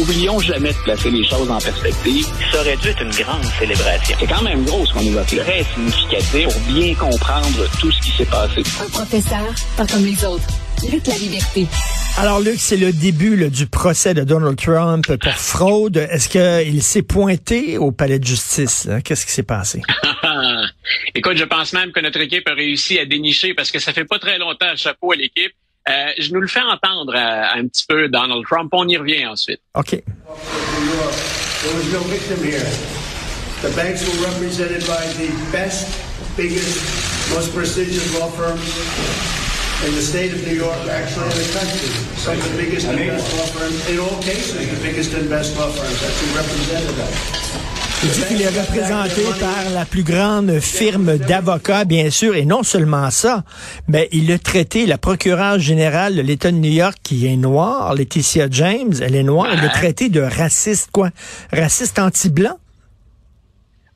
oublions jamais de placer les choses en perspective. Ça aurait dû être une grande célébration. C'est quand même gros ce qu'on nous a fait. Très significatif pour bien comprendre tout ce qui s'est passé. Un professeur, pas comme les autres. Luc la liberté. Alors, Luc, c'est le début là, du procès de Donald Trump pour fraude. Est-ce qu'il s'est pointé au palais de justice? Qu'est-ce qui s'est passé? Écoute, je pense même que notre équipe a réussi à dénicher, parce que ça fait pas très longtemps, chapeau à l'équipe, euh, je nous le fais entendre euh, un petit peu, Donald Trump. On y revient ensuite. OK. There was no victim here. The banks were represented by the best, biggest, most prestigious law firms in the state of New York, actually in the country. Some of the biggest and best law firms, in all cases, the biggest and best law firms. That's who represented them. Il dit qu'il est représenté par la plus grande firme d'avocats, bien sûr, et non seulement ça, mais il a traité la procureure générale de l'État de New York, qui est noire, Laetitia James, elle est noire, il l'a traité de raciste, quoi? Raciste anti-blanc?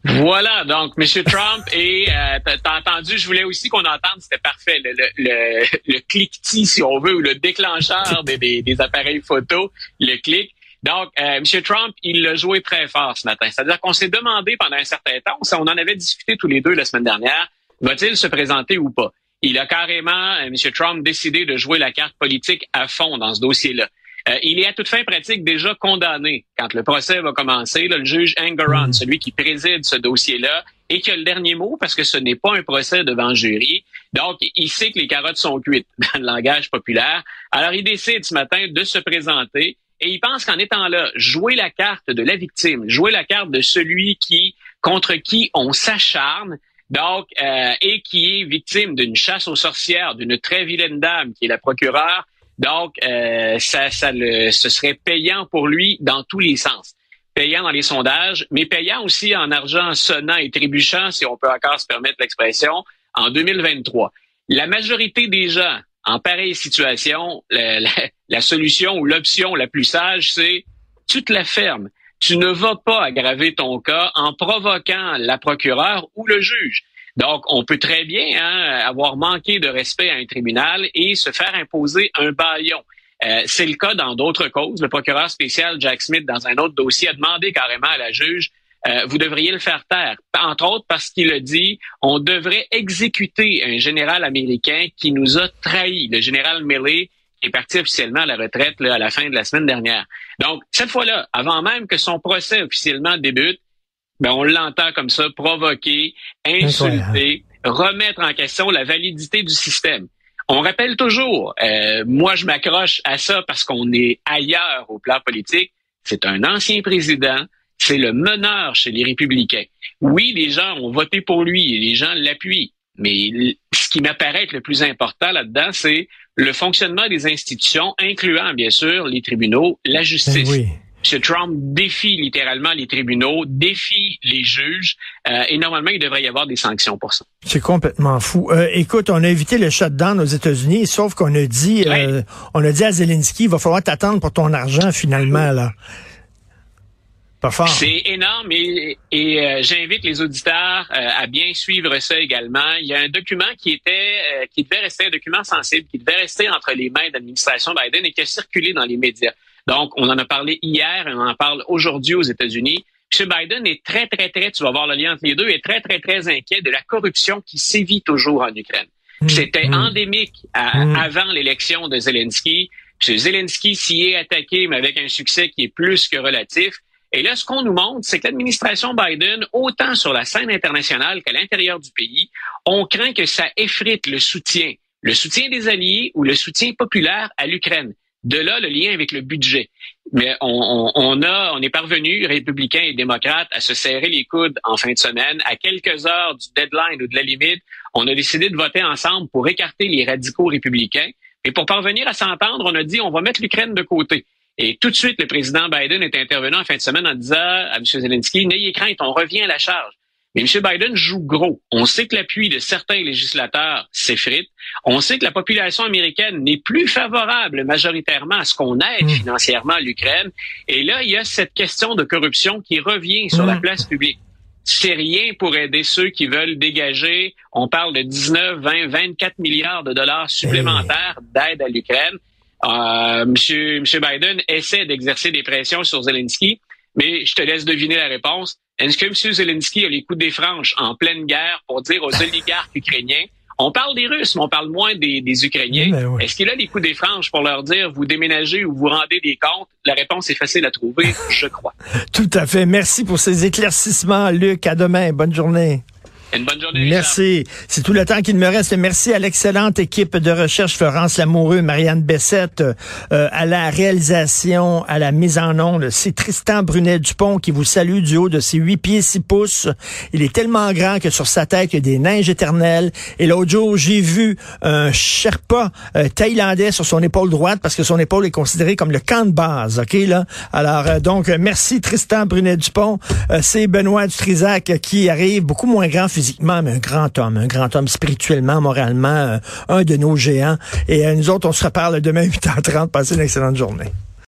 Voilà, donc M. Trump et euh, t'as entendu, je voulais aussi qu'on entende, c'était parfait, le, le, le, le cliquetis, si on veut, ou le déclencheur des, des, des appareils photo, le clic. Donc, euh, M. Trump, il l'a joué très fort ce matin. C'est-à-dire qu'on s'est demandé pendant un certain temps, on en avait discuté tous les deux la semaine dernière, va-t-il se présenter ou pas? Il a carrément, euh, M. Trump, décidé de jouer la carte politique à fond dans ce dossier-là. Euh, il est à toute fin pratique déjà condamné quand le procès va commencer. le juge Engeron, celui qui préside ce dossier-là, et qui a le dernier mot parce que ce n'est pas un procès devant jury. Donc, il sait que les carottes sont cuites dans le langage populaire. Alors, il décide ce matin de se présenter et il pense qu'en étant là, jouer la carte de la victime, jouer la carte de celui qui contre qui on s'acharne, donc euh, et qui est victime d'une chasse aux sorcières, d'une très vilaine dame qui est la procureure. Donc, euh, ça, ça le, ce serait payant pour lui dans tous les sens. Payant dans les sondages, mais payant aussi en argent sonnant et trébuchant, si on peut encore se permettre l'expression, en 2023. La majorité des gens en pareille situation, solution ou l'option la plus sage, c'est tu te la fermes. Tu ne vas pas aggraver ton cas en provoquant la procureure ou le juge. Donc, on peut très bien hein, avoir manqué de respect à un tribunal et se faire imposer un baillon. Euh, c'est le cas dans d'autres causes. Le procureur spécial Jack Smith, dans un autre dossier, a demandé carrément à la juge euh, vous devriez le faire taire. Entre autres parce qu'il a dit, on devrait exécuter un général américain qui nous a trahis, le général Milley, est parti officiellement à la retraite à la fin de la semaine dernière. Donc, cette fois-là, avant même que son procès officiellement débute, ben, on l'entend comme ça, provoquer, insulter, remettre en question la validité du système. On rappelle toujours, euh, moi je m'accroche à ça parce qu'on est ailleurs au plan politique, c'est un ancien président, c'est le meneur chez les républicains. Oui, les gens ont voté pour lui et les gens l'appuient. Mais ce qui m'apparaît être le plus important là-dedans, c'est le fonctionnement des institutions, incluant bien sûr les tribunaux, la justice. Ben oui. M. Trump défie littéralement les tribunaux, défie les juges, euh, et normalement, il devrait y avoir des sanctions pour ça. C'est complètement fou. Euh, écoute, on a évité le shutdown aux États-Unis, sauf qu'on a dit, euh, on a dit à Zelensky, il va falloir t'attendre pour ton argent finalement là. C'est énorme et, euh, j'invite les auditeurs euh, à bien suivre ça également. Il y a un document qui était euh, qui devait rester un document sensible, qui devait rester entre les mains de l'administration Biden et qui a circulé dans les médias. Donc, on en a parlé hier et on en parle aujourd'hui aux États-Unis. M. Biden est très, très, très, tu vas voir le lien entre les deux, est très, très, très inquiet de la corruption qui sévit toujours en Ukraine. Mmh, C'était mmh. endémique mmh. avant l'élection de Zelensky. M. Zelensky s'y est attaqué, mais avec un succès qui est plus que relatif. Et là, ce qu'on nous montre, c'est que l'administration Biden, autant sur la scène internationale qu'à l'intérieur du pays, on craint que ça effrite le soutien, le soutien des alliés ou le soutien populaire à l'Ukraine. De là, le lien avec le budget. Mais on, on, a, on est parvenu, républicains et démocrates, à se serrer les coudes en fin de semaine. À quelques heures du deadline ou de la limite, on a décidé de voter ensemble pour écarter les radicaux républicains. Et pour parvenir à s'entendre, on a dit on va mettre l'Ukraine de côté. Et tout de suite, le président Biden est intervenu en fin de semaine en disant à M. Zelensky, n'ayez crainte, on revient à la charge. Mais M. Biden joue gros. On sait que l'appui de certains législateurs s'effrite. On sait que la population américaine n'est plus favorable majoritairement à ce qu'on aide hmm. financièrement l'Ukraine. Et là, il y a cette question de corruption qui revient sur la hmm. place publique. C'est rien pour aider ceux qui veulent dégager. On parle de 19, 20, 24 milliards de dollars supplémentaires d'aide à l'Ukraine. Euh, monsieur, monsieur Biden essaie d'exercer des pressions sur Zelensky, mais je te laisse deviner la réponse. Est-ce que M. Zelensky a les coups des franches en pleine guerre pour dire aux oligarques ukrainiens on parle des Russes, mais on parle moins des, Ukrainiens. Ben Est-ce qu'il a les coups des franges pour leur dire vous déménagez ou vous rendez des comptes? La réponse est facile à trouver, je crois. Tout à fait. Merci pour ces éclaircissements, Luc. À demain. Bonne journée. Merci. C'est tout le temps qu'il me reste. Merci à l'excellente équipe de recherche, Florence Lamoureux, Marianne Bessette, euh, à la réalisation, à la mise en onde. C'est Tristan Brunet-Dupont qui vous salue du haut de ses huit pieds, six pouces. Il est tellement grand que sur sa tête, il y a des neiges éternelles. Et l'autre jour, j'ai vu un Sherpa euh, thaïlandais sur son épaule droite parce que son épaule est considérée comme le camp de base. OK, là? Alors, euh, donc, merci Tristan Brunet-Dupont. C'est Benoît Dutrisac qui arrive beaucoup moins grand physiquement physiquement, mais un grand homme, un grand homme spirituellement, moralement, euh, un de nos géants. Et euh, nous autres, on se reparle demain 8h30. Passez une excellente journée.